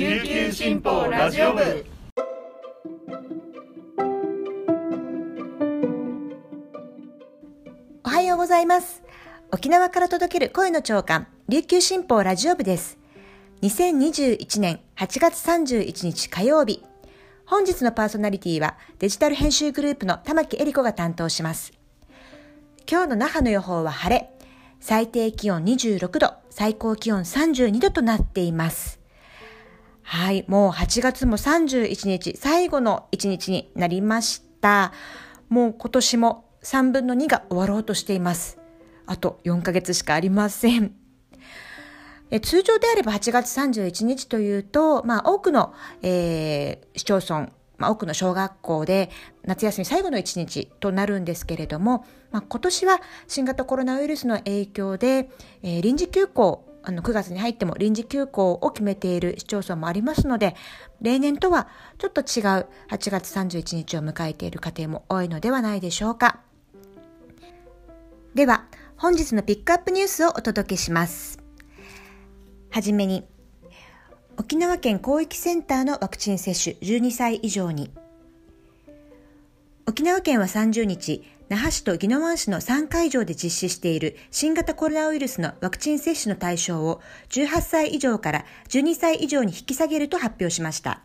琉球新報ラジオ部。おはようございます。沖縄から届ける声の長官琉球新報ラジオ部です。2021年8月31日火曜日本日のパーソナリティはデジタル編集グループの玉木恵里子が担当します。今日の那覇の予報は晴れ。最低気温26度最高気温32度となっています。はい、もう8月も31日、最後の1日になりました。もう今年も3分の2が終わろうとしています。あと4ヶ月しかありません。通常であれば8月31日というと、まあ多くの、えー、市町村、まあ、多くの小学校で夏休み最後の1日となるんですけれども、まあ、今年は新型コロナウイルスの影響で、えー、臨時休校あの9月に入っても臨時休校を決めている市町村もありますので、例年とはちょっと違う8月31日を迎えている家庭も多いのではないでしょうか。では、本日のピックアップニュースをお届けします。はじめに、沖縄県広域センターのワクチン接種12歳以上に、沖縄県は30日、那覇市と宜野湾市の3会場で実施している新型コロナウイルスのワクチン接種の対象を18歳以上から12歳以上に引き下げると発表しました。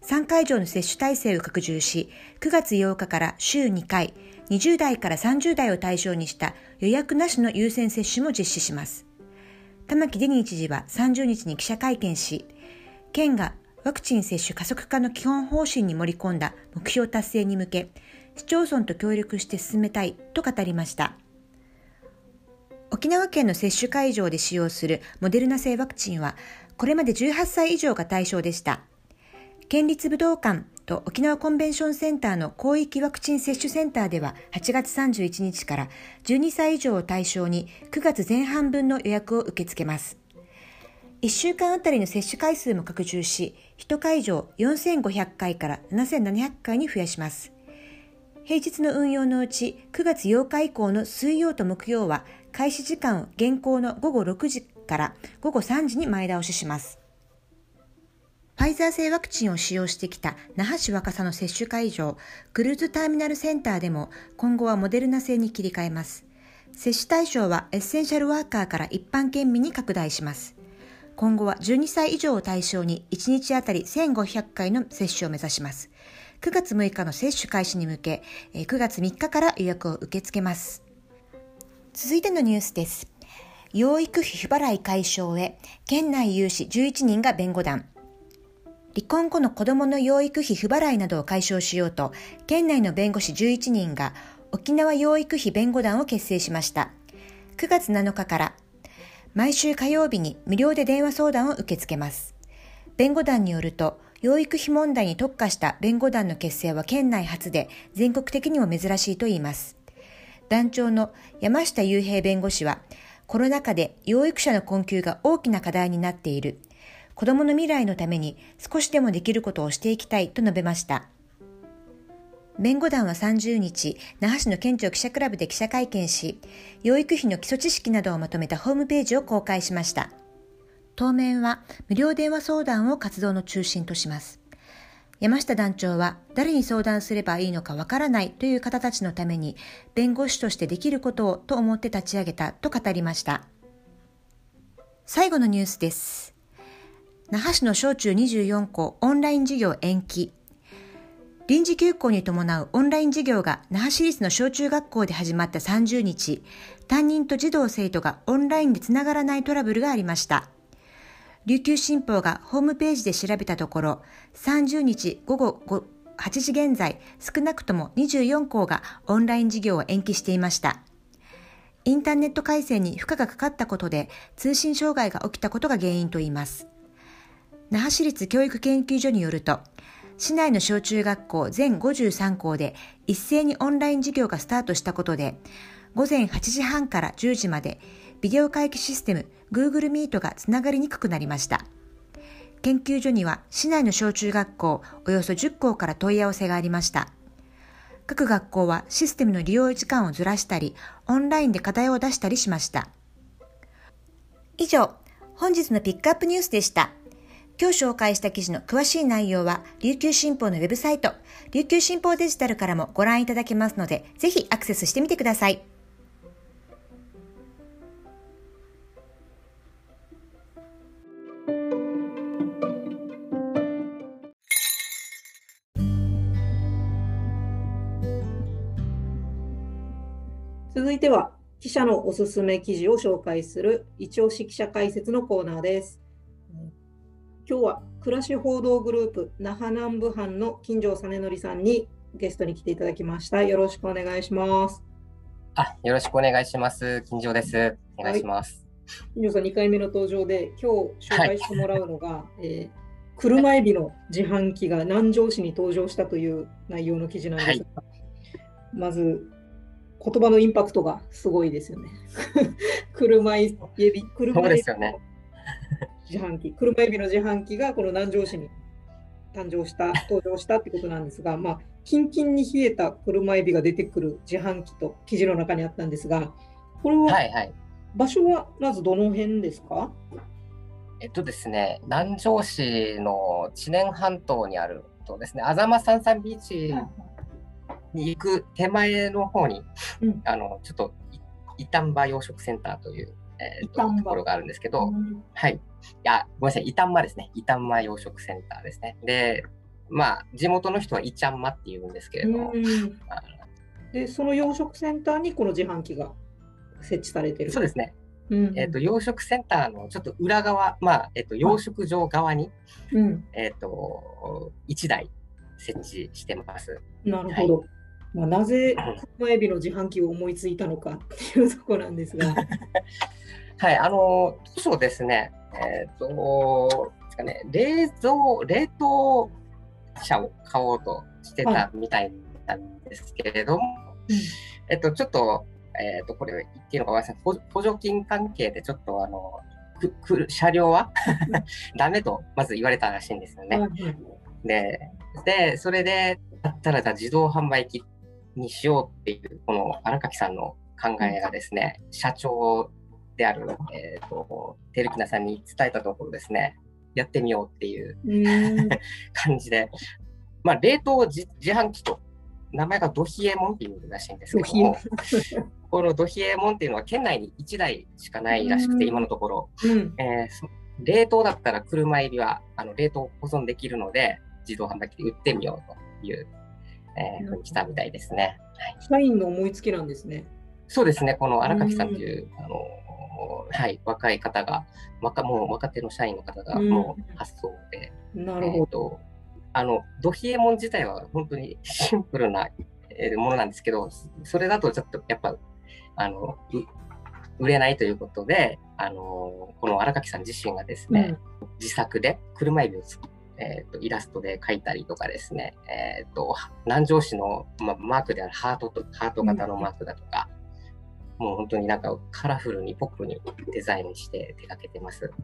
3会場の接種体制を拡充し、9月8日から週2回、20代から30代を対象にした予約なしの優先接種も実施します。玉城デニー知事は30日に記者会見し、県がワクチン接種加速化の基本方針に盛り込んだ目標達成に向け、市町村と協力して進めたいと語りました。沖縄県の接種会場で使用するモデルナ製ワクチンは、これまで18歳以上が対象でした。県立武道館と沖縄コンベンションセンターの広域ワクチン接種センターでは8月31日から12歳以上を対象に9月前半分の予約を受け付けます。1週間あたりの接種回数も拡充し、1会場4500回から7700回に増やします。平日の運用のうち9月8日以降の水曜と木曜は開始時間を現行の午後6時から午後3時に前倒しします。ファイザー製ワクチンを使用してきた那覇市若狭の接種会場、クルーズターミナルセンターでも今後はモデルナ製に切り替えます。接種対象はエッセンシャルワーカーから一般県民に拡大します。今後は12歳以上を対象に1日あたり1500回の接種を目指します。9月6日の接種開始に向け、9月3日から予約を受け付けます。続いてのニュースです。養育費不払い解消へ、県内有志11人が弁護団。離婚後の子供の養育費不払いなどを解消しようと、県内の弁護士11人が沖縄養育費弁護団を結成しました。9月7日から毎週火曜日に無料で電話相談を受け付けます。弁護団によると、養育費問題に特化した弁護団の結成は県内初で全国的にも珍しいと言います。団長の山下雄平弁護士は、コロナ禍で養育者の困窮が大きな課題になっている。子供の未来のために少しでもできることをしていきたいと述べました。弁護団は30日、那覇市の県庁記者クラブで記者会見し、養育費の基礎知識などをまとめたホームページを公開しました。当面は無料電話相談を活動の中心とします。山下団長は誰に相談すればいいのかわからないという方たちのために弁護士としてできることをと思って立ち上げたと語りました。最後のニュースです。那覇市の小中24校オンライン授業延期。臨時休校に伴うオンライン授業が那覇市立の小中学校で始まった30日、担任と児童生徒がオンラインでつながらないトラブルがありました。琉球新報がホームページで調べたところ、30日午後8時現在、少なくとも24校がオンライン授業を延期していました。インターネット回線に負荷がかかったことで通信障害が起きたことが原因といいます。那覇市立教育研究所によると、市内の小中学校全53校で一斉にオンライン授業がスタートしたことで、午前8時半から10時までビデオ会議システム Google Meet がつながりにくくなりました。研究所には市内の小中学校およそ10校から問い合わせがありました。各学校はシステムの利用時間をずらしたり、オンラインで課題を出したりしました。以上、本日のピックアップニュースでした。今日紹介した記事の詳しい内容は、琉球新報のウェブサイト、琉球新報デジタルからもご覧いただけますので、ぜひアクセスしてみてください。続いては記者のおすすめ記事を紹介する一押し記者解説のコーナーです。今日は暮らし報道グループ那覇南部班の金城実則さんにゲストに来ていただきました。よろしくお願いします。あ、よろしくお願いします。金城です。お願いします。はい、金城さん2回目の登場で今日紹介してもらうのが、はい、えー車エビの自販機が南城市に登場したという内容の記事なんですが、はい、まず言葉のインパクトがすごいですよね。車エビ、車エビの自販機、車エビの自販機がこの南城市に誕生した、登場したってことなんですが、まあ、キンキンに冷えた車エビが出てくる自販機と記事の中にあったんですが、これは、はいはい、場所はまずどの辺ですか？えっとですね、南城市の知念半島にあるとですね、あざまさんさんビーチに行く手前の方に、うん、あのちょっと伊丹場養殖センターという、えーと、ところがあるんですけど、うん、はい。いや、ごめんなさい、伊丹場ですね。伊丹場養殖センターですね。で、まあ、地元の人はイチャンマって言うんですけれども、うん、で、その養殖センターにこの自販機が設置されてるそうですね。うん、えーと、養殖センターのちょっと裏側、まあえーと、養殖場側に、うん、えーと、1台設置してます。なるほど。はいまあ、なぜ車エビの自販機を思いついたのかっていうところなんですが。はい、あの、そうですね、えっ、ー、と、ですかね、冷蔵、冷凍車を買おうとしてたみたいなんですけれども、はい、えっと、ちょっと、えっ、ー、と、これ言っていいのかわかりません。補助金関係でちょっと、あの、くく車両は？ダメとまず言われたらしいんですよね。で、で、それで、だったら自動販売機にしようっていう、この荒垣さんの考えがですね、社長である、えっ、ー、と、テルキナさんに伝えたところですね、やってみようっていう 感じで、まあ、冷凍自販機と、名前がドヒエモンっていうらしいんですけども、このドヒエモンっていうのは県内に1台しかないらしくて、今のところ、うん、えー、冷凍だったら車エビはあの冷凍保存できるので、自動販売機で売ってみようというえー、ふうにしたみたいですね。社員の思いつきなんですね。そうですね、この荒垣さんという、あのはい、若い方が、若もう若手の社員の方がもう発想で、なるほど。あのドヒエモン自体は本当に シンプルなものなんですけど、それだとちょっとやっぱあの売れないということで、あのこの荒垣さん自身がですね、うん、自作で車エビを作えーと、イラストで描いたりとかですね、えーと、南城市の、ま、マークであるハートとハート型のマークだとか、うん、もう本当になんかカラフルにポップにデザインして手掛けてます。はい、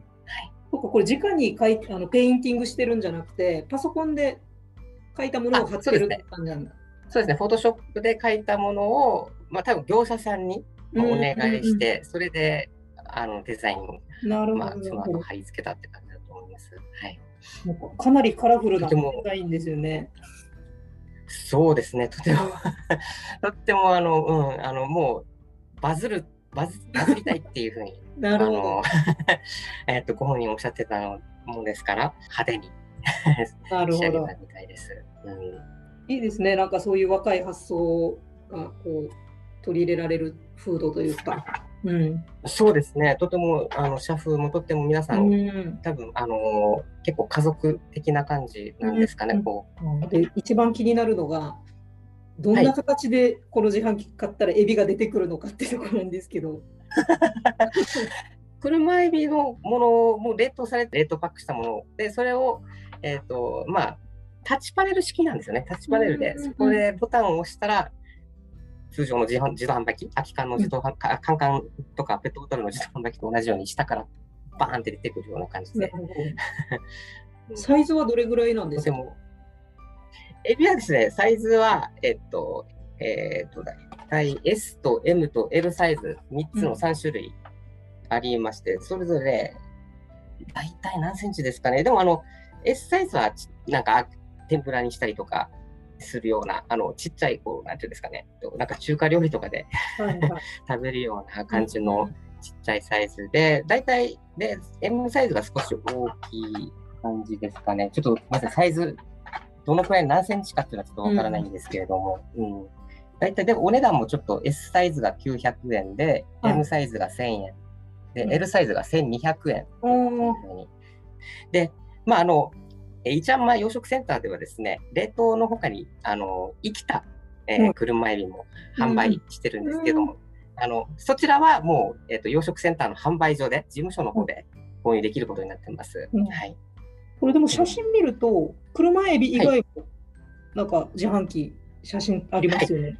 これ直にかいあのペインティングしてるんじゃなくてパソコンで書いたものを貼ってるって感じなんだ。そうですね、フォトショップで書いたものを、まあ、多分業者さんにお願いして、それであのデザインを、まあ、その後貼り付けたって感じだと思います。はいかなりカラフルなデザインですよね。そうですね、とても。とってもあの、うん、あのもうバズるバズバズりたいっていうふうに なるほど。えっとご本人おっしゃってたのもんですから派手に。なるほど。みたいです、うん。いいですね、なんかそういう若い発想がこう取り入れられる風土というか。うん、そうですね、とてもあの社風もとっても皆さん、うん、多分あの結構家族的な感じなんですかね。うん、こう。で一番気になるのが、どんな形でこの自販機買ったらエビが出てくるのかっていうところなんですけど。車エビのものも冷凍されて冷凍パックしたもので、それを、えーとまあ、タッチパネル式なんですよね、タッチパネルで、そこでボタンを押したら、通常の自自動販売機、空き缶の自動販、うん、カンカンとかペットボトルの自動販売機と同じように下からバーンって出てくるような感じで。サイズはどれぐらいなんですか？エビはですね、サイズは、えっと、えー、っと、だいたい S と M と L サイズ3つの3種類ありまして、うん、それぞれ大体何センチですかね。でも、あの、S サイズはなんか天ぷらにしたりとかするような、あの、ちっちゃい、こう、なんていうんですかね、なんか中華料理とかではい、食べるような感じのちっちゃいサイズで、大体、で、M サイズが少し大きい感じですかね。ちょっと、まずサイズ、どのくらい何センチかっていうのはちょっとわからないんですけれども、うん、うん。大体でお値段もちょっと S サイズが900円で、はい、M サイズが1000円、で、うん、L サイズが1200円。で、まあ、あの、イチャンマ養殖センターではですね、冷凍のほかに、あの、生きた、えー、車エビも販売してるんですけども、うん、あの、そちらはもう、えっ、ー、と、養殖センターの販売所で、事務所の方で購入できることになってます。うん、はい。これでも写真見ると、車エビ以外も、なんか自販機、写真ありますよね。はい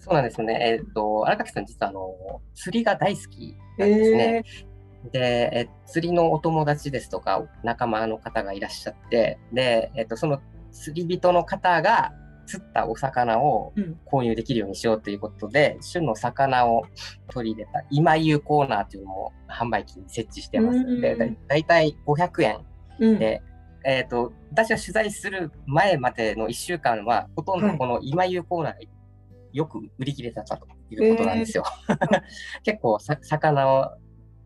そうなんですよね。えっ、ー、と、荒垣さん実はあの、釣りが大好きなんですね。えー、で、え釣りのお友達ですとか、仲間の方がいらっしゃって、で、えっ、ー、と、その釣り人の方が釣ったお魚を購入できるようにしようということで、うん、旬の魚を取り入れた今湯コーナーというのも販売機に設置してます。で、だだいたい500円で、うん、えっ、と、私は取材する前までの1週間は、ほとんどこの今湯コーナーよく売り切れてたということなんですよ。えー、結構さ、魚を、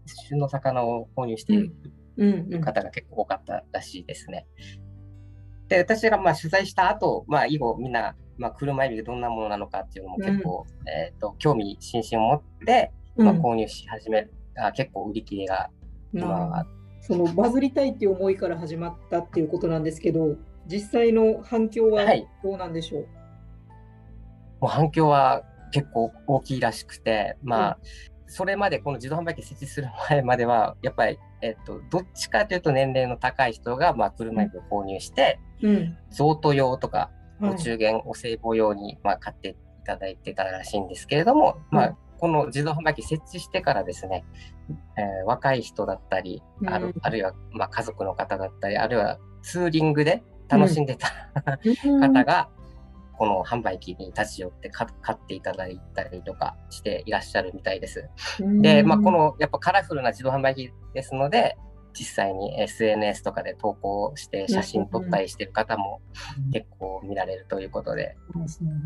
旬の魚を購入している方が結構多かったらしいですね。で、私がまあ取材した後、まあ以後みんな、まあ車エビがどんなものなのかっていうのも結構、うん、えっ、ー、と、興味津々を持って、まあ購入し始める、うん、あ結構売り切れが今は、そのバズりたいっていう思いから始まったっていうことなんですけど、実際の反響はどうなんでしょう、はいもう反響は結構大きいらしくて、まあ、それまでこの自動販売機設置する前までは、やっぱり、えっと、どっちかというと年齢の高い人が、まあ、車椅子を購入して、うん、贈答用とか、お中元、お歳暮用に、まあ、買っていただいてたらしいんですけれども、うん、まあ、この自動販売機設置してからですね、えー、若い人だったり、あるあるいは、まあ、家族の方だったり、あるいはツーリングで楽しんでた、方が、この販売機に立ち寄って買っていただいたりとかしていらっしゃるみたいです。で、まあ、このやっぱカラフルな自動販売機ですので、実際に SNS とかで投稿して写真撮ったりしてる方も結構見られるということで。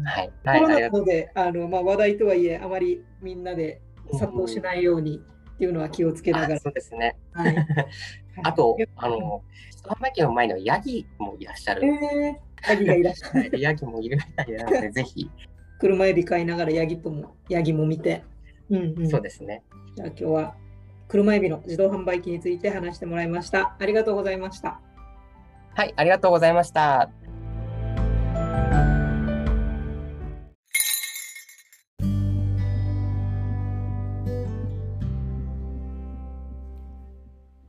はい。コロナであの、まあ、話題とはいえ、あまりみんなで殺到しないようにっていうのは気をつけながら。そうですね。はい、あと、あの、販売機の前にはヤギもいらっしゃる。えーヤギがいらっしゃる。ヤギもいるみたいなので、ぜひ。車エビ買いながらヤギとも、ヤギも見て。うんうん、そうですね。じゃあ今日は車エビの自動販売機について話してもらいました。ありがとうございました。はい、ありがとうございました。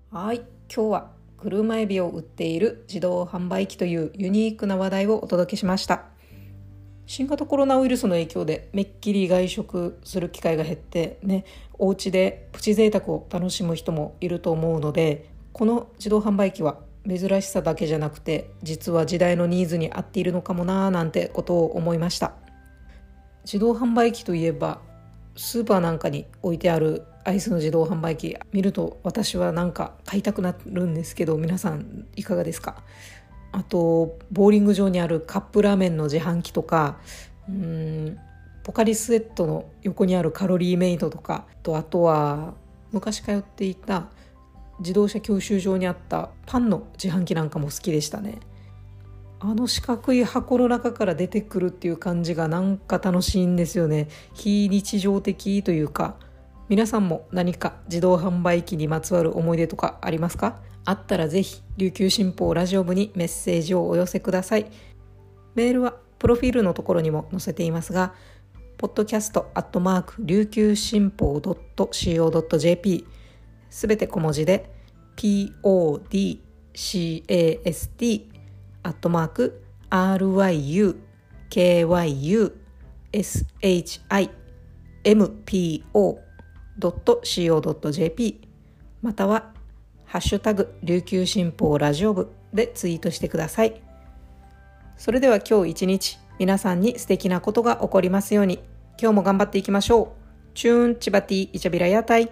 はい、今日は車エビを売っている自動販売機というユニークな話題をお届けしました。新型コロナウイルスの影響でめっきり外食する機会が減ってねお家でプチ贅沢を楽しむ人もいると思うのでこの自動販売機は珍しさだけじゃなくて実は時代のニーズに合っているのかもなーなんてことを思いました。自動販売機といえばスーパーなんかに置いてあるアイスの自動販売機見ると私はなんか買いたくなるんですけど皆さんいかがですか？あとボーリング場にあるカップラーメンの自販機とかうんポカリスエットの横にあるカロリーメイトとかとあとは昔通っていた自動車教習場にあったパンの自販機なんかも好きでしたね。あの四角い箱の中から出てくるっていう感じがなんか楽しいんですよね。非日常的というか。皆さんも何か自動販売機にまつわる思い出とかありますか？あったらぜひ琉球新報ラジオ部にメッセージをお寄せください。メールはプロフィールのところにも載せていますがポッドキャストアットマーク琉球新報 .co.jp すべて小文字で podcast アットマーク ryukyushimpo .co.jp またはハッシュタグ琉球新報ラジオ部でツイートしてください。それでは今日一日皆さんに素敵なことが起こりますように今日も頑張っていきましょう。チューンチバティイチャビラ屋台